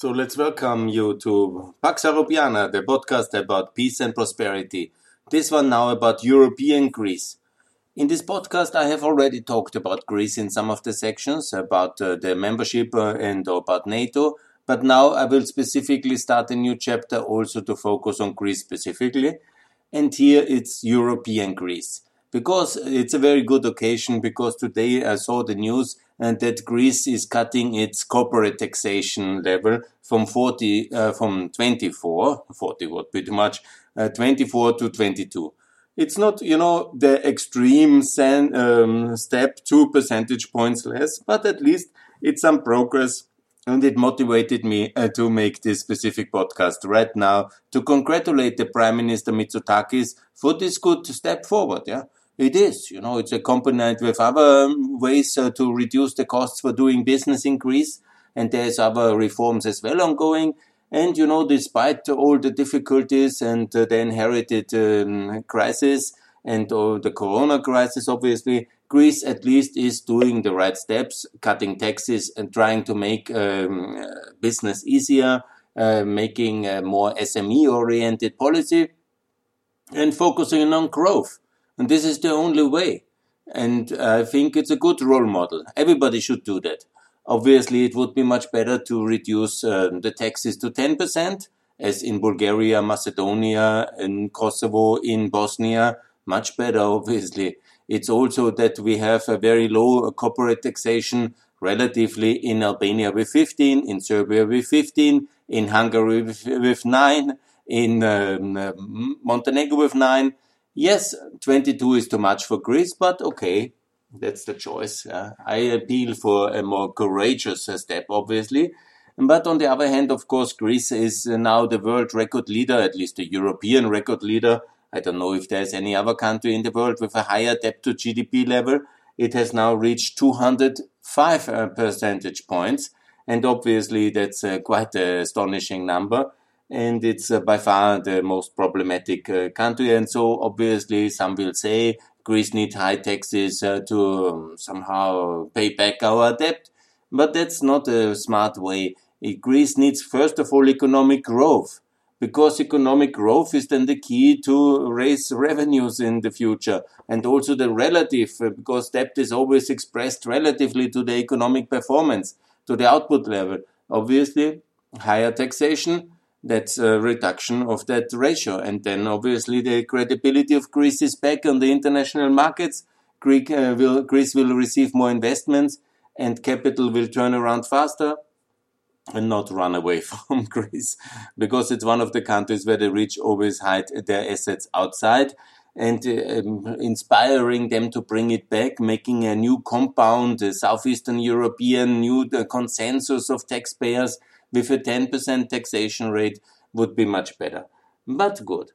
So let's welcome you to Pax Europiana, the podcast about peace and prosperity. This one now about European Greece. In this podcast, I have already talked about Greece in some of the sections, about uh, the membership uh, and about NATO, but now I will specifically start a new chapter also to focus on Greece specifically. And here it's European Greece. Because it's a very good occasion, because today I saw the news and that Greece is cutting its corporate taxation level from 40, uh, from 24, 40 would be too much, uh, 24 to 22. It's not, you know, the extreme sen, um, step, two percentage points less, but at least it's some progress and it motivated me uh, to make this specific podcast right now to congratulate the Prime Minister Mitsotakis for this good step forward. Yeah, it is. You know, it's accompanied with other ways uh, to reduce the costs for doing business in Greece, and there's other reforms as well ongoing. And you know, despite all the difficulties and uh, the inherited um, crisis and the Corona crisis, obviously, Greece at least is doing the right steps, cutting taxes and trying to make um, business easier, uh, making a more SME oriented policy, and focusing on growth. And this is the only way. And I think it's a good role model. Everybody should do that. Obviously, it would be much better to reduce uh, the taxes to 10%, as in Bulgaria, Macedonia, in Kosovo, in Bosnia. Much better, obviously. It's also that we have a very low corporate taxation relatively in Albania with 15, in Serbia with 15, in Hungary with, with 9, in um, Montenegro with 9. Yes, 22 is too much for Greece, but okay, that's the choice. Uh, I appeal for a more courageous step, obviously. But on the other hand, of course, Greece is now the world record leader, at least the European record leader I don't know if there's any other country in the world with a higher debt to GDP level. It has now reached 205 uh, percentage points. And obviously, that's uh, quite an astonishing number. And it's uh, by far the most problematic uh, country. And so, obviously, some will say Greece needs high taxes uh, to um, somehow pay back our debt. But that's not a smart way. Greece needs, first of all, economic growth because economic growth is then the key to raise revenues in the future and also the relative because debt is always expressed relatively to the economic performance to the output level obviously higher taxation that's a reduction of that ratio. And then obviously the credibility of Greece is back on the international markets. Greek, uh, will, Greece will receive more investments and capital will turn around faster and not run away from Greece because it's one of the countries where the rich always hide their assets outside and um, inspiring them to bring it back, making a new compound, a Southeastern European new uh, consensus of taxpayers with a 10% taxation rate would be much better. But good.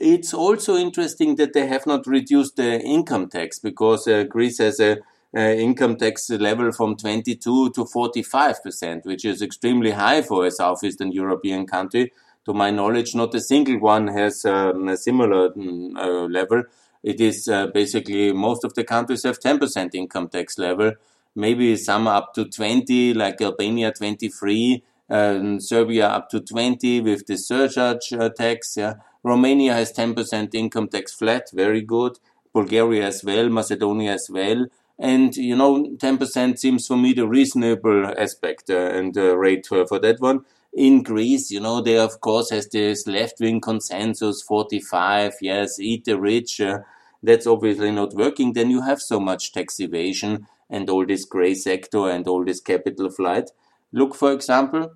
It's also interesting that they have not reduced the income tax because uh, Greece has a income tax level from 22 to 45 percent, which is extremely high for a southeastern European country. To my knowledge, not a single one has um, a similar mm, uh, level. It is uh, basically most of the countries have 10% income tax level. Maybe some up to 20, like Albania 23, um, Serbia up to 20 with the surcharge uh, tax. Yeah. Romania has 10% income tax flat, very good. Bulgaria as well, Macedonia as well. And, you know, 10% seems for me the reasonable aspect uh, and uh, rate for, for that one. In Greece, you know, they of course has this left wing consensus 45, yes, eat the rich. Uh, that's obviously not working. Then you have so much tax evasion and all this gray sector and all this capital flight. Look, for example,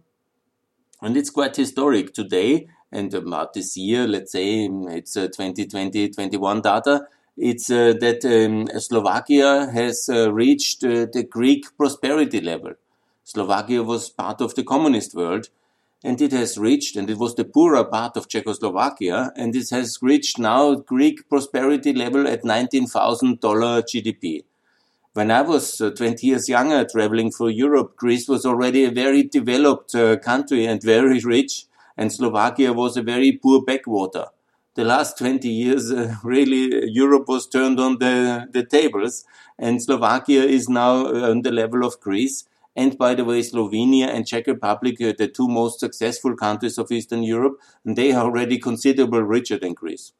and it's quite historic today and about this year, let's say it's 2020, uh, 21 data it's uh, that um, Slovakia has uh, reached uh, the Greek prosperity level. Slovakia was part of the communist world, and it has reached, and it was the poorer part of Czechoslovakia, and it has reached now Greek prosperity level at $19,000 GDP. When I was uh, 20 years younger traveling through Europe, Greece was already a very developed uh, country and very rich, and Slovakia was a very poor backwater the last 20 years, uh, really, Europe was turned on the, the tables, and Slovakia is now uh, on the level of Greece. And by the way, Slovenia and Czech Republic are the two most successful countries of Eastern Europe, and they are already considerably richer than Greece.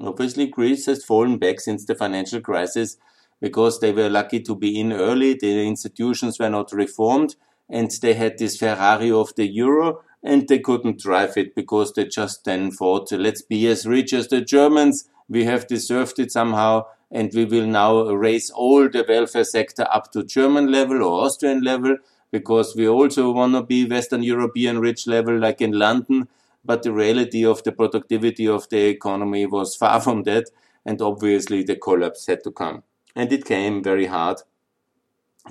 Obviously, Greece has fallen back since the financial crisis because they were lucky to be in early. The institutions were not reformed and they had this Ferrari of the euro and they couldn't drive it because they just then thought, let's be as rich as the Germans. We have deserved it somehow and we will now raise all the welfare sector up to German level or Austrian level because we also want to be Western European rich level like in London. But the reality of the productivity of the economy was far from that. And obviously the collapse had to come. And it came very hard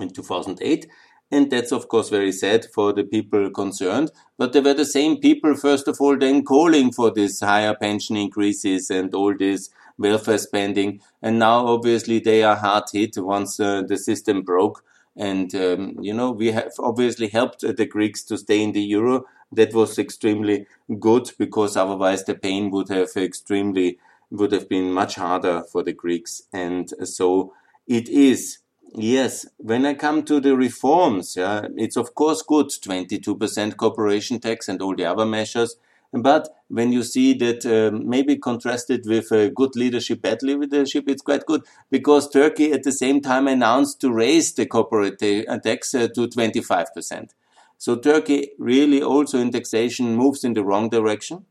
in 2008. And that's of course very sad for the people concerned. But they were the same people, first of all, then calling for these higher pension increases and all this welfare spending. And now, obviously, they are hard hit once uh, the system broke. And, um, you know, we have obviously helped the Greeks to stay in the euro. That was extremely good because otherwise the pain would have extremely, would have been much harder for the Greeks. And so it is. Yes, when I come to the reforms, yeah, it's of course good 22% corporation tax and all the other measures. But when you see that um, maybe contrasted with uh, good leadership, bad leadership, it's quite good because Turkey at the same time announced to raise the corporate uh, tax uh, to 25%. So Turkey really also in taxation moves in the wrong direction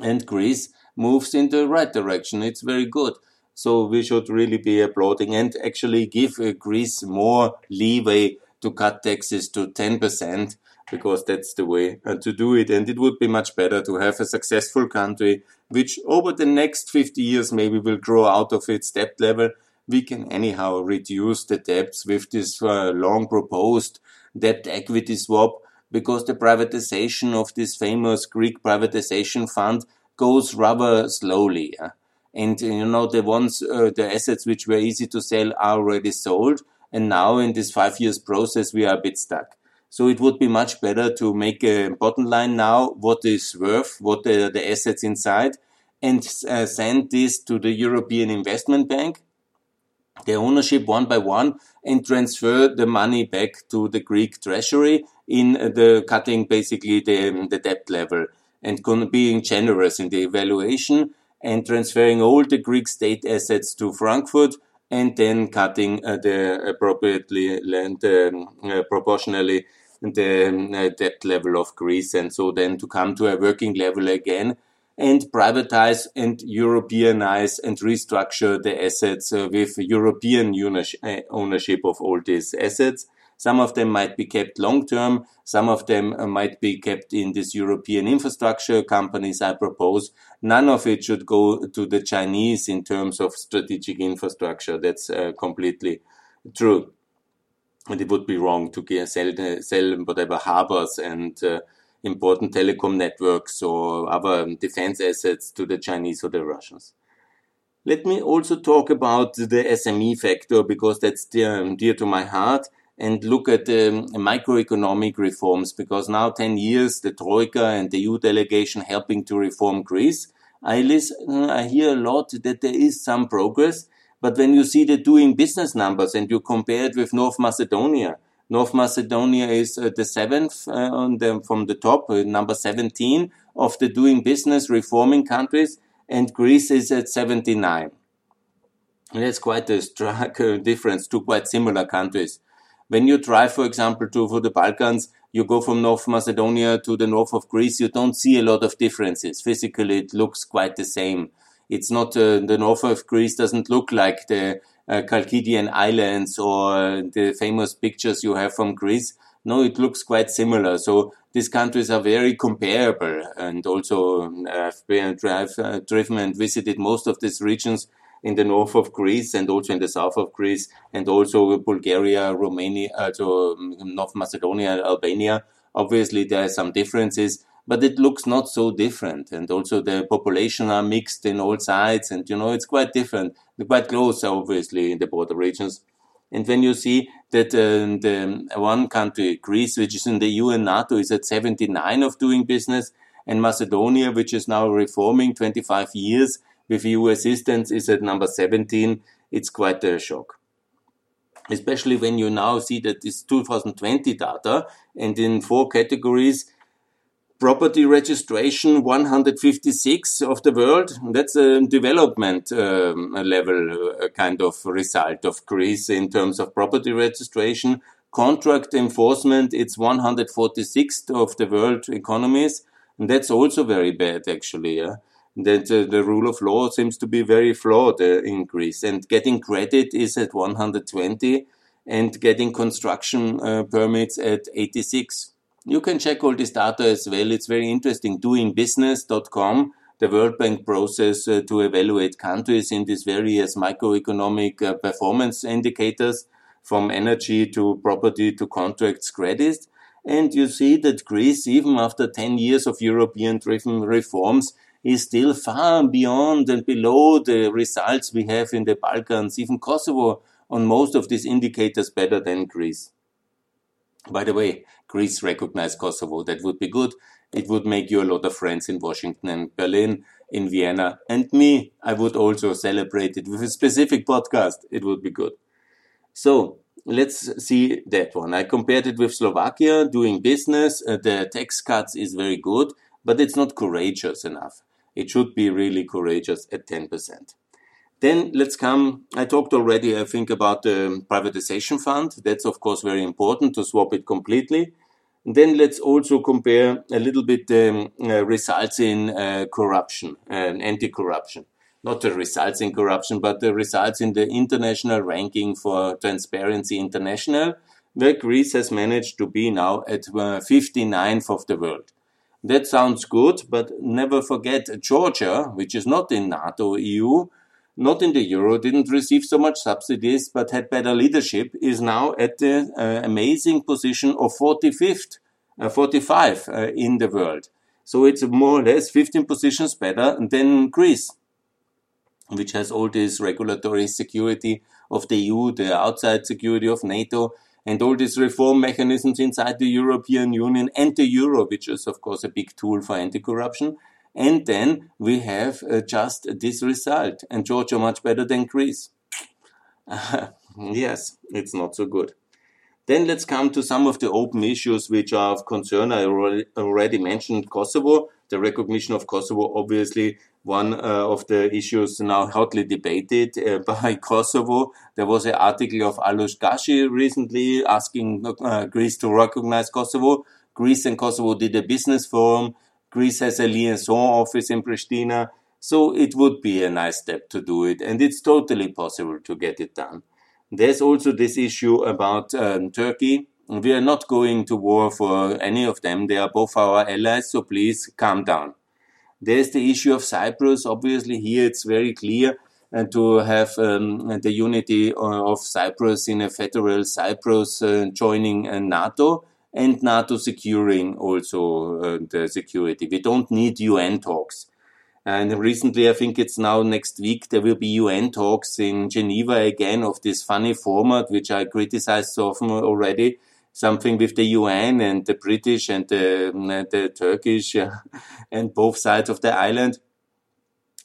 and Greece moves in the right direction. It's very good. So we should really be applauding and actually give uh, Greece more leeway to cut taxes to 10% because that's the way uh, to do it. And it would be much better to have a successful country, which over the next 50 years maybe will grow out of its debt level. We can anyhow reduce the debts with this uh, long proposed debt equity swap because the privatization of this famous Greek privatization fund goes rather slowly. And you know, the ones, uh, the assets which were easy to sell are already sold. And now in this five years process, we are a bit stuck. So it would be much better to make a bottom line now, what is worth, what are the assets inside, and uh, send this to the European Investment Bank, the ownership one by one, and transfer the money back to the Greek treasury in the cutting basically the, the debt level and being generous in the evaluation and transferring all the Greek state assets to Frankfurt and then cutting uh, the appropriately and um, uh, proportionally the uh, debt level of Greece, and so then to come to a working level again and privatize and Europeanize and restructure the assets uh, with European uh, ownership of all these assets. Some of them might be kept long term. Some of them uh, might be kept in these European infrastructure companies I propose. None of it should go to the Chinese in terms of strategic infrastructure. That's uh, completely true and it would be wrong to sell, sell whatever harbors and uh, important telecom networks or other defense assets to the Chinese or the Russians. Let me also talk about the SME factor because that's dear, dear to my heart and look at the microeconomic reforms because now 10 years the Troika and the EU delegation helping to reform Greece. I listen, I hear a lot that there is some progress, but when you see the doing business numbers and you compare it with North Macedonia, North Macedonia is uh, the seventh uh, on the, from the top, uh, number 17 of the doing business reforming countries, and Greece is at 79. And that's quite a stark uh, difference to quite similar countries. When you drive, for example, to for the Balkans, you go from North Macedonia to the north of Greece, you don't see a lot of differences. Physically, it looks quite the same. It's not uh, the north of Greece doesn't look like the uh, Chalkidian islands or the famous pictures you have from Greece. No, it looks quite similar. So these countries are very comparable, and also I've been drive, uh, driven and visited most of these regions in the north of Greece and also in the south of Greece, and also Bulgaria, Romania, uh, so um, North Macedonia, Albania. Obviously, there are some differences, but it looks not so different. And also the population are mixed in all sides. And, you know, it's quite different, quite close, obviously, in the border regions. And when you see that uh, the one country, Greece, which is in the EU and NATO, is at 79 of doing business, and Macedonia, which is now reforming 25 years with EU assistance, is at number 17, it's quite a shock. especially when you now see that this 2020 data and in four categories, property registration 156 of the world. That's a development um, level uh, kind of result of Greece in terms of property registration. Contract enforcement, it's 146th of the world economies. And that's also very bad, actually. Yeah? That the rule of law seems to be very flawed uh, in Greece. And getting credit is at 120 and getting construction uh, permits at 86. You can check all this data as well. It's very interesting. Doingbusiness.com, the World Bank process uh, to evaluate countries in these various microeconomic uh, performance indicators from energy to property to contracts credit. And you see that Greece, even after 10 years of European driven reforms, is still far beyond and below the results we have in the Balkans, even Kosovo on most of these indicators better than Greece. By the way, Greece recognized Kosovo. That would be good. It would make you a lot of friends in Washington and Berlin, in Vienna, and me. I would also celebrate it with a specific podcast. It would be good. So let's see that one. I compared it with Slovakia doing business. Uh, the tax cuts is very good, but it's not courageous enough. It should be really courageous at 10%. Then let's come. I talked already, I think, about the privatization fund. That's, of course, very important to swap it completely. And Then let's also compare a little bit the um, uh, results in uh, corruption and anti-corruption. Not the results in corruption, but the results in the international ranking for Transparency International, where Greece has managed to be now at uh, 59th of the world. That sounds good, but never forget Georgia, which is not in NATO EU, not in the euro, didn't receive so much subsidies, but had better leadership, is now at the uh, amazing position of 45th, uh, 45 uh, in the world. So it's more or less 15 positions better than Greece, which has all this regulatory security of the EU, the outside security of NATO, and all these reform mechanisms inside the European Union and the euro, which is of course a big tool for anti-corruption. And then we have uh, just this result. And Georgia much better than Greece. yes, it's not so good. Then let's come to some of the open issues which are of concern. I already mentioned Kosovo, the recognition of Kosovo, obviously one uh, of the issues now hotly debated uh, by Kosovo. There was an article of Alojz Gashi recently asking uh, Greece to recognize Kosovo. Greece and Kosovo did a business forum. Greece has a liaison office in Pristina. So it would be a nice step to do it. And it's totally possible to get it done. There's also this issue about um, Turkey. We are not going to war for any of them. They are both our allies. So please calm down. There's the issue of Cyprus. Obviously, here it's very clear and uh, to have um, the unity uh, of Cyprus in a federal Cyprus uh, joining uh, NATO and NATO securing also uh, the security. We don't need UN talks. And recently, I think it's now next week, there will be UN talks in Geneva again of this funny format, which I criticized so often already. Something with the UN and the British and the, mm, uh, the Turkish uh, and both sides of the island.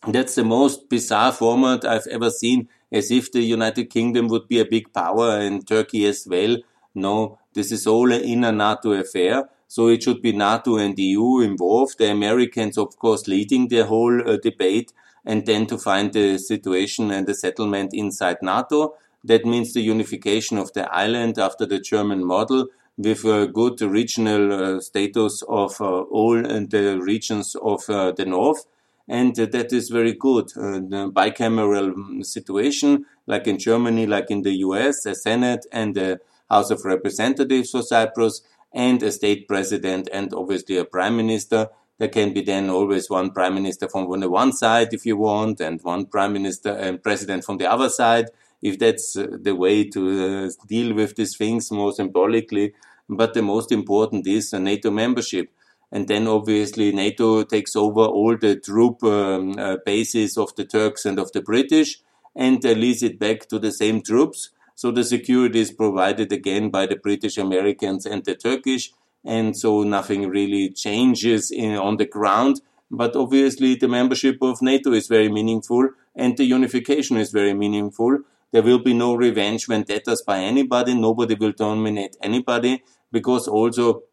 That's the most bizarre format I've ever seen, as if the United Kingdom would be a big power and Turkey as well. No, this is all an inner NATO affair. So it should be NATO and EU involved. The Americans, of course, leading the whole uh, debate and then to find the situation and the settlement inside NATO. That means the unification of the island after the German model with a good regional uh, status of uh, all the regions of uh, the north. And uh, that is very good. Uh, the bicameral situation, like in Germany, like in the US, a Senate and the House of Representatives for Cyprus, and a state president and obviously a prime minister. There can be then always one prime minister from the one side if you want, and one prime minister and president from the other side, if that's uh, the way to uh, deal with these things more symbolically. But the most important is NATO membership. And then obviously NATO takes over all the troop um, uh, bases of the Turks and of the British and uh, leads it back to the same troops so the security is provided again by the British, Americans, and the Turkish. And so nothing really changes in, on the ground. But obviously, the membership of NATO is very meaningful and the unification is very meaningful. There will be no revenge vendettas by anybody. Nobody will dominate anybody because also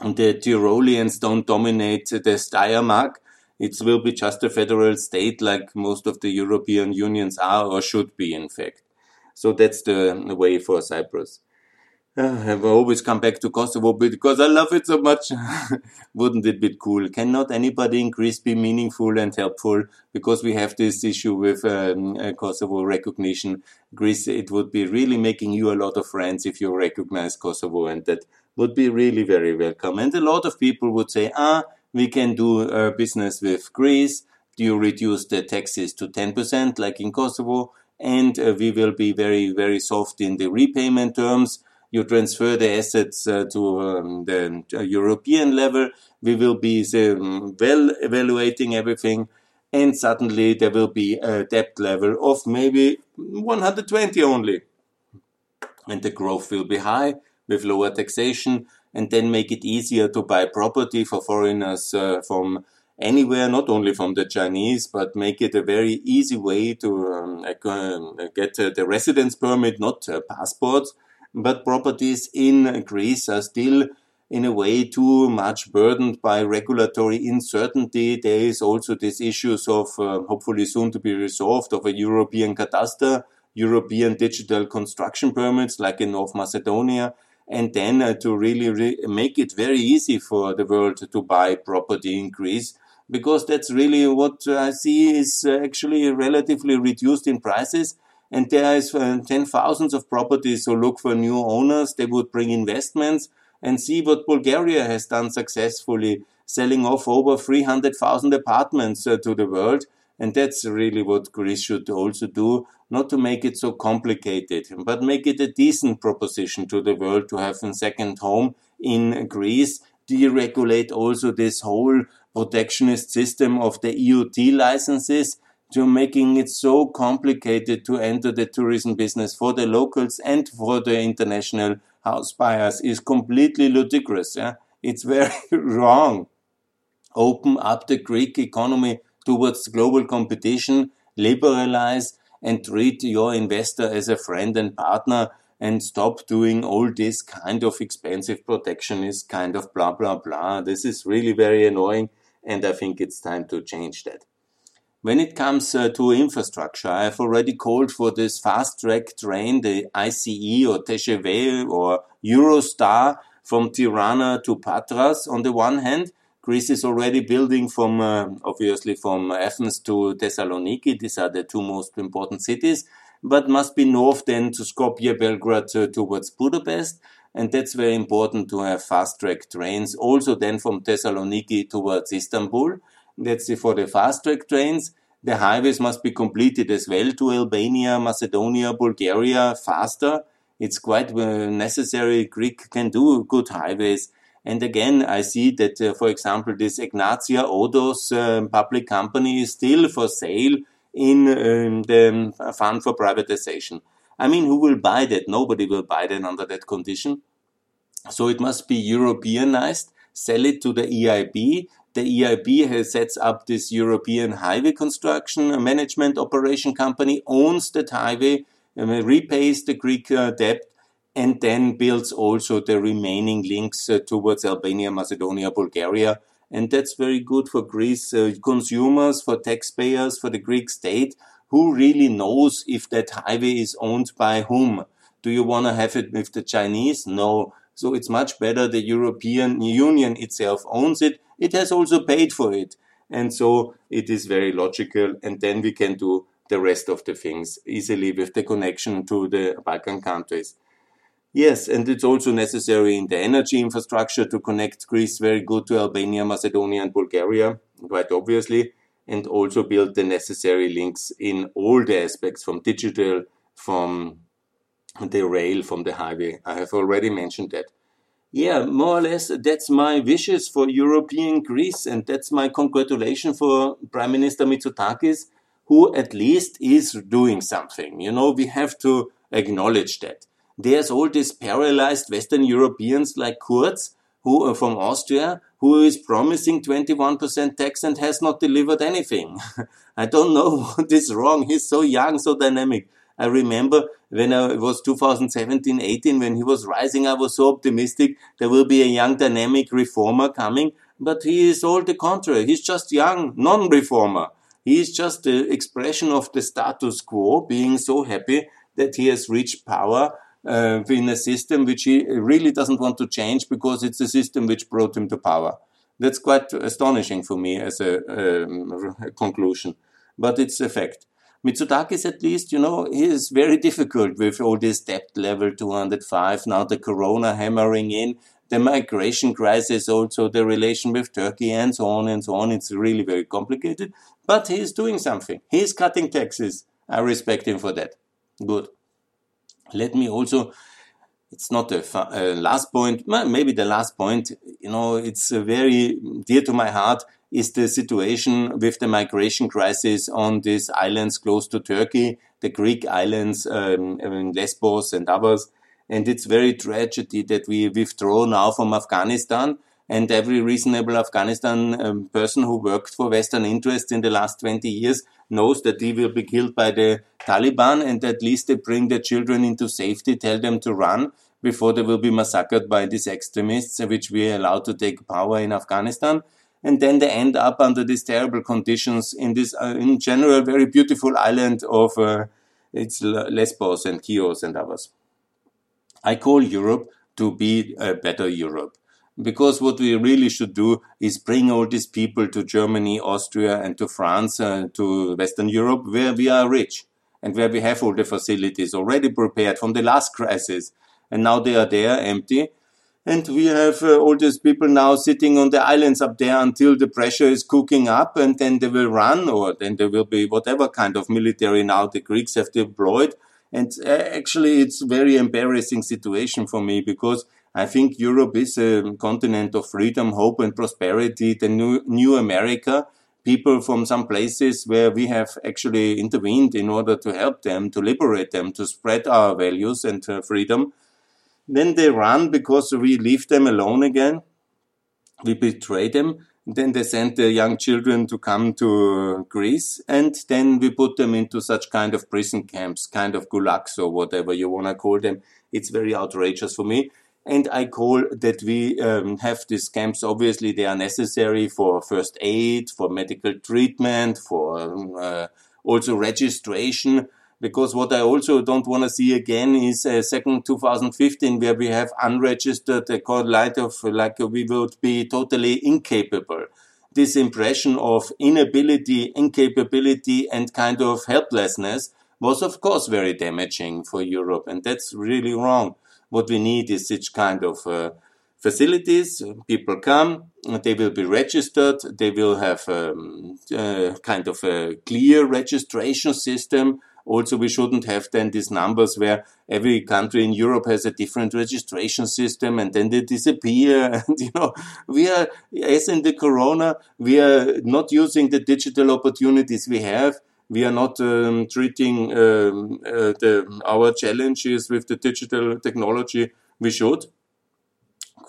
the Tyroleans don't dominate the Steiermark. It will be just a federal state like most of the European unions are or should be, in fact. So that's the way for Cyprus. Uh, I've always come back to Kosovo because I love it so much. Wouldn't it be cool? Cannot anybody in Greece be meaningful and helpful? Because we have this issue with um, uh, Kosovo recognition. Greece, it would be really making you a lot of friends if you recognize Kosovo, and that would be really very welcome. And a lot of people would say, ah, we can do uh, business with Greece. Do you reduce the taxes to 10% like in Kosovo? And uh, we will be very, very soft in the repayment terms you transfer the assets uh, to um, the uh, European level. We will be um, well evaluating everything. And suddenly there will be a debt level of maybe 120 only. And the growth will be high with lower taxation and then make it easier to buy property for foreigners uh, from anywhere, not only from the Chinese, but make it a very easy way to um, uh, get uh, the residence permit, not uh, passports, but properties in Greece are still in a way too much burdened by regulatory uncertainty. There is also this issues of uh, hopefully soon to be resolved of a European cadastre, European digital construction permits like in North Macedonia, and then uh, to really re make it very easy for the world to buy property in Greece. Because that's really what I see is uh, actually relatively reduced in prices and there is uh, ten thousands of properties who look for new owners. They would bring investments and see what Bulgaria has done successfully, selling off over 300,000 apartments uh, to the world. And that's really what Greece should also do, not to make it so complicated, but make it a decent proposition to the world to have a second home in Greece. Deregulate also this whole protectionist system of the EUT licenses to making it so complicated to enter the tourism business for the locals and for the international house buyers is completely ludicrous. Yeah? It's very wrong. Open up the Greek economy towards global competition, liberalize and treat your investor as a friend and partner and stop doing all this kind of expensive protectionist kind of blah blah blah. This is really very annoying and I think it's time to change that. When it comes uh, to infrastructure, I have already called for this fast track train, the ICE or TGV or Eurostar from Tirana to Patras on the one hand. Greece is already building from, uh, obviously from Athens to Thessaloniki. These are the two most important cities, but must be north then to Skopje, Belgrade uh, towards Budapest. And that's very important to have fast track trains. Also then from Thessaloniki towards Istanbul let's for the fast track trains, the highways must be completed as well to Albania, Macedonia, Bulgaria faster. It's quite uh, necessary. Greek can do good highways. And again, I see that, uh, for example, this Egnatia Odos uh, public company is still for sale in um, the fund for privatization. I mean, who will buy that? Nobody will buy that under that condition. So it must be Europeanized, sell it to the EIB, the EIB has sets up this European highway construction management operation company, owns that highway, repays the Greek uh, debt, and then builds also the remaining links uh, towards Albania, Macedonia, Bulgaria. And that's very good for Greece uh, consumers, for taxpayers, for the Greek state. Who really knows if that highway is owned by whom? Do you want to have it with the Chinese? No. So it's much better the European Union itself owns it it has also paid for it. And so it is very logical. And then we can do the rest of the things easily with the connection to the Balkan countries. Yes, and it's also necessary in the energy infrastructure to connect Greece very good to Albania, Macedonia, and Bulgaria, quite obviously, and also build the necessary links in all the aspects from digital, from the rail, from the highway. I have already mentioned that yeah, more or less, that's my wishes for European Greece, and that's my congratulation for Prime Minister Mitsotakis, who at least is doing something. You know, we have to acknowledge that. There's all these paralyzed Western Europeans like Kurz, who are from Austria, who is promising 21% tax and has not delivered anything. I don't know what is wrong. He's so young, so dynamic. I remember when I was 2017, 18, when he was rising, I was so optimistic there will be a young dynamic reformer coming, but he is all the contrary. He's just young, non-reformer. He is just the expression of the status quo, being so happy that he has reached power uh, in a system which he really doesn't want to change because it's a system which brought him to power. That's quite astonishing for me as a, um, conclusion, but it's a fact. Mitsotakis, at least, you know, he is very difficult with all this debt level 205, now the corona hammering in, the migration crisis, also the relation with Turkey, and so on and so on. It's really very complicated, but he is doing something. He is cutting taxes. I respect him for that. Good. Let me also, it's not the uh, last point, maybe the last point, you know, it's very dear to my heart is the situation with the migration crisis on these islands close to Turkey, the Greek islands, um, Lesbos and others. And it's very tragedy that we withdraw now from Afghanistan. And every reasonable Afghanistan um, person who worked for Western interests in the last 20 years knows that he will be killed by the Taliban and at least they bring their children into safety, tell them to run before they will be massacred by these extremists, which we allow to take power in Afghanistan. And then they end up under these terrible conditions in this, uh, in general, very beautiful island of uh, it's Lesbos and Chios and others. I call Europe to be a better Europe. Because what we really should do is bring all these people to Germany, Austria, and to France, uh, to Western Europe, where we are rich and where we have all the facilities already prepared from the last crisis. And now they are there empty. And we have uh, all these people now sitting on the islands up there until the pressure is cooking up and then they will run or then there will be whatever kind of military now the Greeks have deployed and uh, actually, it's very embarrassing situation for me because I think Europe is a continent of freedom, hope, and prosperity. The new, new America, people from some places where we have actually intervened in order to help them, to liberate them, to spread our values and uh, freedom. Then they run because we leave them alone again. We betray them then they send the young children to come to Greece, and then we put them into such kind of prison camps, kind of gulags or whatever you want to call them. It's very outrageous for me. And I call that we um, have these camps. Obviously, they are necessary for first aid, for medical treatment, for um, uh, also registration because what I also don't want to see again is a second 2015 where we have unregistered a light of like we would be totally incapable. This impression of inability, incapability, and kind of helplessness was of course very damaging for Europe, and that's really wrong. What we need is such kind of uh, facilities. People come, they will be registered, they will have um, uh, kind of a clear registration system also, we shouldn't have then these numbers where every country in Europe has a different registration system and then they disappear. And, you know, we are, as in the corona, we are not using the digital opportunities we have. We are not um, treating um, uh, the, our challenges with the digital technology we should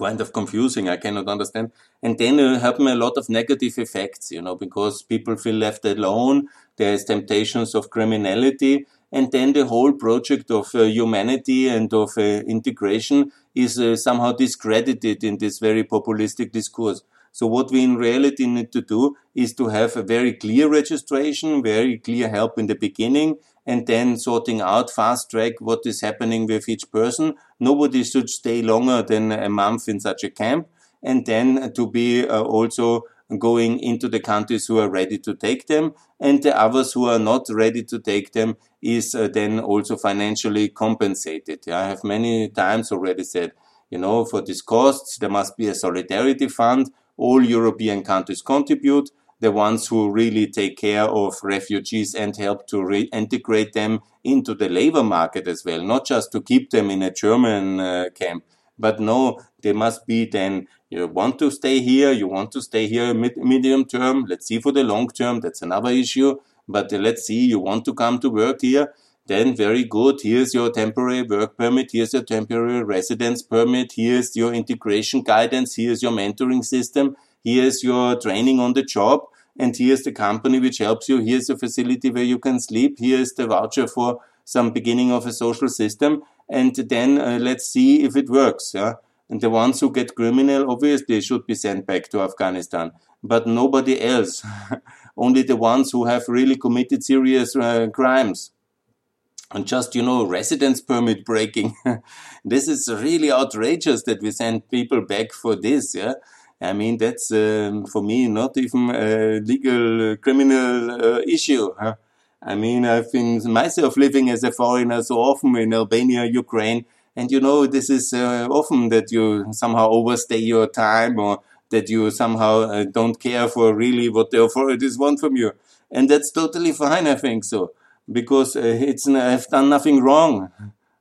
kind of confusing. I cannot understand. And then uh, happen a lot of negative effects, you know, because people feel left alone. There's temptations of criminality. And then the whole project of uh, humanity and of uh, integration is uh, somehow discredited in this very populistic discourse. So what we in reality need to do is to have a very clear registration, very clear help in the beginning, and then sorting out fast track what is happening with each person. Nobody should stay longer than a month in such a camp, and then to be uh, also going into the countries who are ready to take them, and the others who are not ready to take them is uh, then also financially compensated. I have many times already said, you know, for these costs, there must be a solidarity fund all European countries contribute, the ones who really take care of refugees and help to reintegrate them into the labor market as well, not just to keep them in a German uh, camp. But no, they must be then, you want to stay here, you want to stay here mid- medium term, let's see for the long term, that's another issue. But uh, let's see, you want to come to work here, then very good. Here's your temporary work permit. Here's your temporary residence permit. Here's your integration guidance. Here's your mentoring system. Here's your training on the job. And here's the company which helps you. Here's the facility where you can sleep. Here's the voucher for some beginning of a social system, and then uh, let's see if it works. Yeah? And the ones who get criminal, obviously, should be sent back to Afghanistan, but nobody else. Only the ones who have really committed serious uh, crimes. And just, you know, residence permit breaking. this is really outrageous that we send people back for this, yeah? I mean, that's um, for me not even a legal uh, criminal uh, issue. Huh? I mean, I've been myself living as a foreigner so often in Albania, Ukraine, and you know, this is uh, often that you somehow overstay your time or that you somehow uh, don't care for really what the authorities want from you. And that's totally fine, I think so, because uh, it's I've done nothing wrong.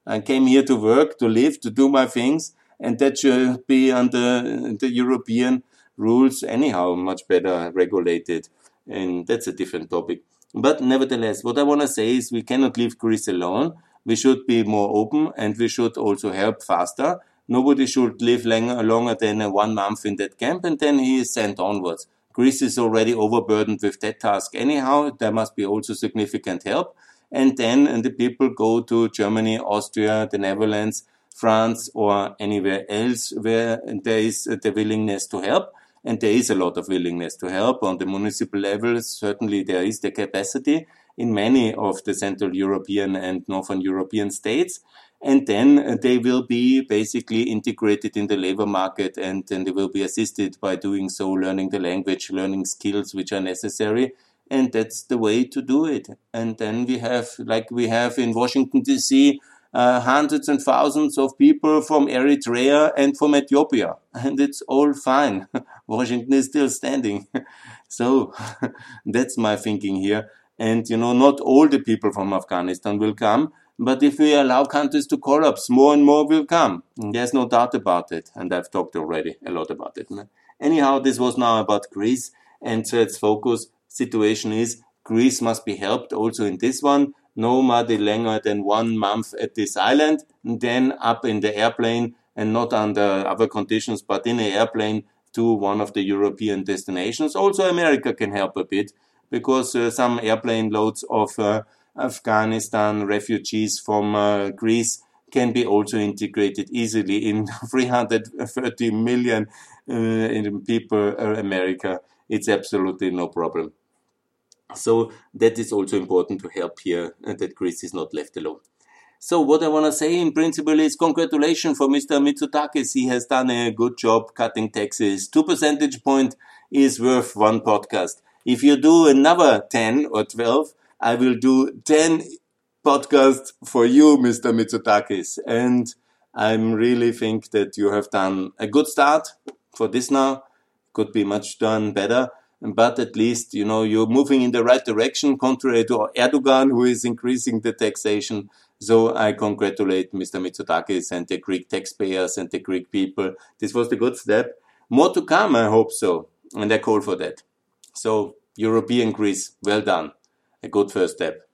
I came here to work, to live, to do my things, and that should be under the European rules anyhow much better regulated. And that's a different topic. But nevertheless what i want to say is we cannot leave greece alone. We should be more open and we should also help faster. Nobody should live longer, longer than uh, one month in that camp and then he is sent onwards. Greece is already overburdened with that task anyhow. There must be also significant help. And then and the people go to germany austria the netherlands France or anywhere else where there is the willingness to help. And there is a lot of willingness to help on the municipal level. Certainly there is the capacity in many of the Central European and Northern European states. And then they will be basically integrated in the labor market and then they will be assisted by doing so, learning the language, learning skills which are necessary. And that's the way to do it. And then we have, like we have in Washington DC, uh, hundreds and thousands of people from Eritrea and from Ethiopia, and it's all fine. Washington is still standing. so that's my thinking here. And you know, not all the people from Afghanistan will come, but if we allow countries to collapse, more and more will come. There's no doubt about it. And I've talked already a lot about it. Anyhow, this was now about Greece, and so its focus situation is Greece must be helped also in this one no more longer than one month at this island, and then up in the airplane and not under other conditions, but in an airplane to one of the European destinations. Also, America can help a bit because uh, some airplane loads of uh, Afghanistan refugees from uh, Greece can be also integrated easily in 330 million uh, people uh, America. It's absolutely no problem. So that is also important to help here and that Greece is not left alone. So what I want to say in principle is congratulations for Mr. Mitsotakis. He has done a good job cutting taxes. Two percentage point is worth one podcast. If you do another 10 or 12, I will do 10 podcasts for you, Mr. Mitsotakis. And I really think that you have done a good start for this now. Could be much done better but at least you know you're moving in the right direction, contrary to Erdogan, who is increasing the taxation. So I congratulate Mr. Mitsotakis and the Greek taxpayers and the Greek people. This was a good step. More to come, I hope so, and I call for that. So European Greece, well done, a good first step.